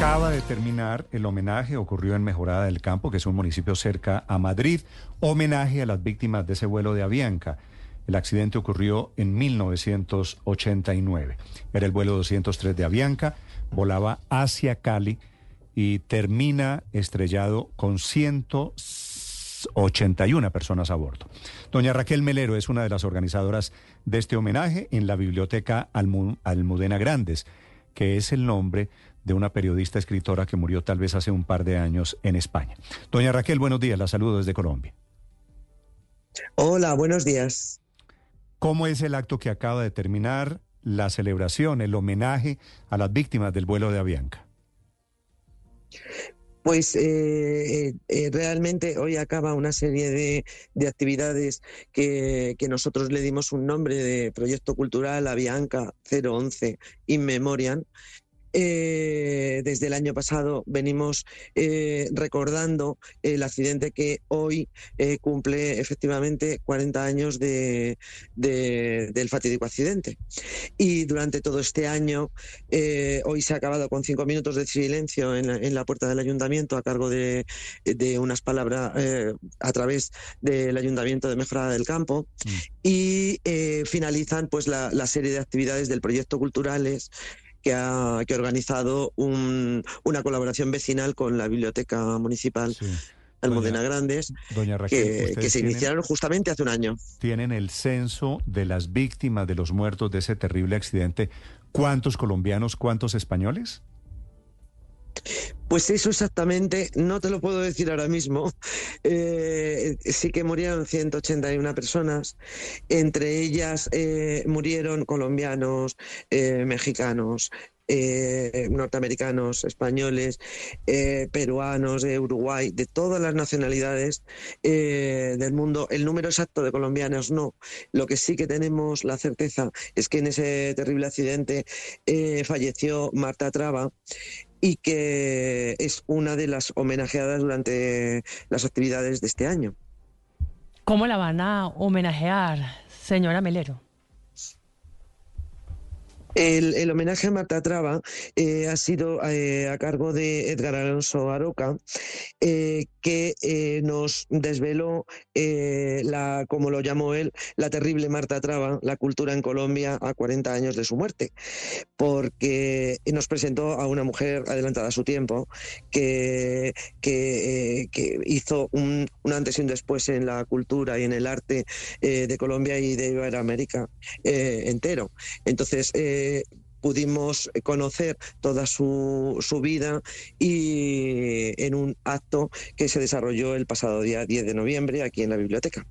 Acaba de terminar el homenaje, ocurrió en Mejorada del Campo, que es un municipio cerca a Madrid, homenaje a las víctimas de ese vuelo de Avianca. El accidente ocurrió en 1989. Era el vuelo 203 de Avianca, volaba hacia Cali y termina estrellado con 181 personas a bordo. Doña Raquel Melero es una de las organizadoras de este homenaje en la Biblioteca Almudena Grandes, que es el nombre de una periodista escritora que murió tal vez hace un par de años en España. Doña Raquel, buenos días, la saludo desde Colombia. Hola, buenos días. ¿Cómo es el acto que acaba de terminar, la celebración, el homenaje a las víctimas del vuelo de Avianca? Pues eh, eh, realmente hoy acaba una serie de, actividades que, que, nosotros le dimos un nombre de Proyecto Cultural Avianca 011 In Memoriam, eh, desde el año pasado venimos eh, recordando el accidente que hoy eh, cumple efectivamente 40 años de, del fatídico accidente. Y durante todo este año, hoy se ha acabado con cinco minutos de silencio en la, puerta del ayuntamiento a cargo de, unas palabras a través del ayuntamiento de Mejorada del Campo mm. y finalizan pues la, la serie de actividades del proyecto culturales que ha, que organizado una colaboración vecinal con la Biblioteca Municipal. Almudena Grandes, que, se iniciaron justamente hace un año. Tienen el censo de las víctimas de los muertos de ese terrible accidente. ¿Cuántos colombianos, cuántos españoles? Pues eso exactamente, no te lo puedo decir ahora mismo. Eh, sí que murieron 181 personas, entre ellas eh, murieron colombianos, eh, mexicanos, norteamericanos, españoles, peruanos, de Uruguay, de todas las nacionalidades del mundo. El número exacto de colombianos no. Lo que sí que tenemos la certeza es que en ese terrible accidente falleció Marta Traba, y que es una de las homenajeadas durante las actividades de este año. ¿Cómo la van a homenajear, señora Melero? El, homenaje a Marta Traba eh, ha sido eh, a cargo de Edgar Alonso Aroca, eh, que nos desveló la, como lo llamó él, la terrible Marta Traba, la cultura en Colombia a 40 años de su muerte, porque nos presentó a una mujer adelantada a su tiempo que, que, hizo un, antes y un después en la cultura y en el arte de Colombia y de Iberoamérica entero. Entonces, pudimos conocer toda su, su, vida y en un acto que se desarrolló el pasado día 10 de noviembre aquí en la biblioteca.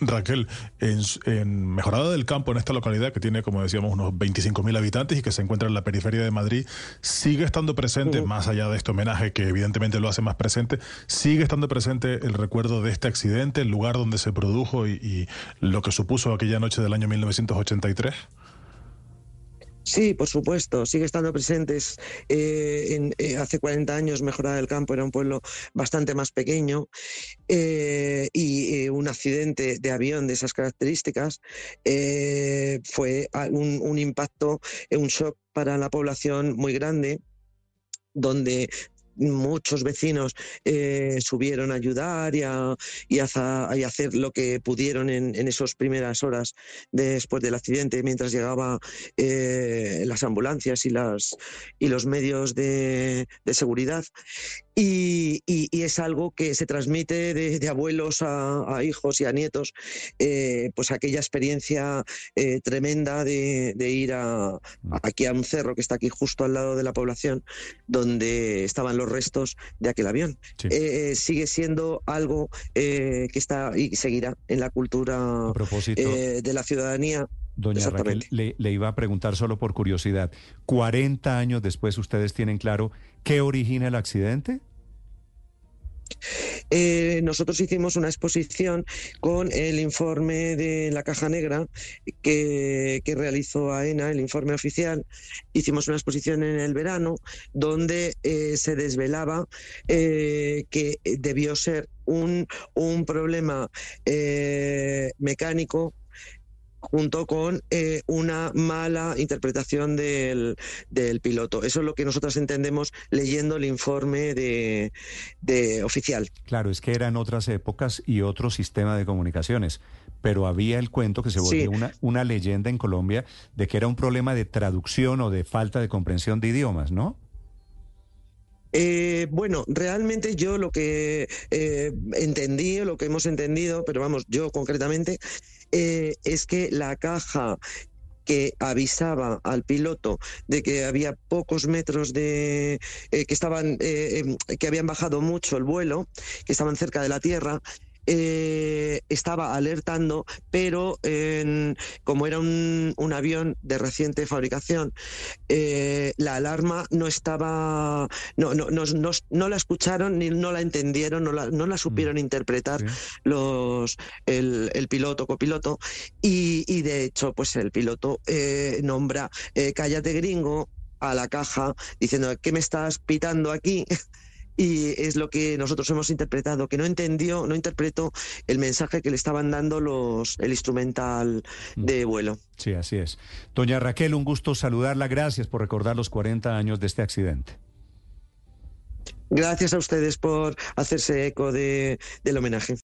Raquel, en, Mejorada del Campo, en esta localidad que tiene, como decíamos, unos 25.000 habitantes y que se encuentra en la periferia de Madrid, sigue estando presente, más allá de este homenaje que evidentemente lo hace más presente, sigue estando presente el recuerdo de este accidente, el lugar donde se produjo y, y lo que supuso aquella noche del año 1983. Sí, por supuesto, sigue estando presentes. Eh, eh, hace 40 años Mejorada del Campo era un pueblo bastante más pequeño eh, y un accidente de avión de esas características fue un, un impacto, un shock para la población muy grande donde muchos vecinos eh, subieron a ayudar y a, y, hacer lo que pudieron en, esas primeras horas después del accidente, mientras llegaban eh, las ambulancias y, las, y los medios de, seguridad. Y, es algo que se transmite de, abuelos a, hijos y a nietos, eh, pues aquella experiencia tremenda de, ir a, mm. aquí a un cerro que está aquí justo al lado de la población, donde estaban los restos de aquel avión. Eh, sigue siendo algo eh, que está y seguirá en la cultura eh, de la ciudadanía. Doña Raquel, le, le, iba a preguntar solo por curiosidad, ¿40 años después ustedes tienen claro qué origina el accidente? Eh, nosotros hicimos una exposición con el informe de la Caja Negra que, realizó AENA, el informe oficial. Hicimos una exposición en el verano donde eh, se desvelaba eh, que debió ser un, un problema mecánico junto con eh, una mala interpretación del, piloto. Eso es lo que nosotros entendemos leyendo el informe de, oficial. Claro, es que eran otras épocas y otro sistema de comunicaciones, pero había el cuento que se volvió una, una leyenda en Colombia de que era un problema de traducción o de falta de comprensión de idiomas, ¿no? Eh, bueno, realmente yo lo que eh, entendí, lo que hemos entendido, pero vamos, yo concretamente, eh, es que la caja que avisaba al piloto de que había pocos metros de que estaban em, que habían bajado mucho el vuelo, que estaban cerca de la tierra, eh, estaba alertando, pero como era un, avión de reciente fabricación, eh, la alarma no estaba, no, no, no, no, la escucharon ni no la entendieron, no la, no la supieron mm. interpretar los, el, el, piloto, copiloto, y, y, de hecho, pues el piloto eh, nombra cállate gringo a la caja diciendo, ¿qué me estás pitando aquí? y es lo que nosotros hemos interpretado, que no entendió, no interpretó el mensaje que le estaban dando los el instrumental mm. de vuelo. Sí, así es. Doña Raquel, un gusto saludarla. Gracias por recordar los 40 años de este accidente. Gracias a ustedes por hacerse eco de, del homenaje.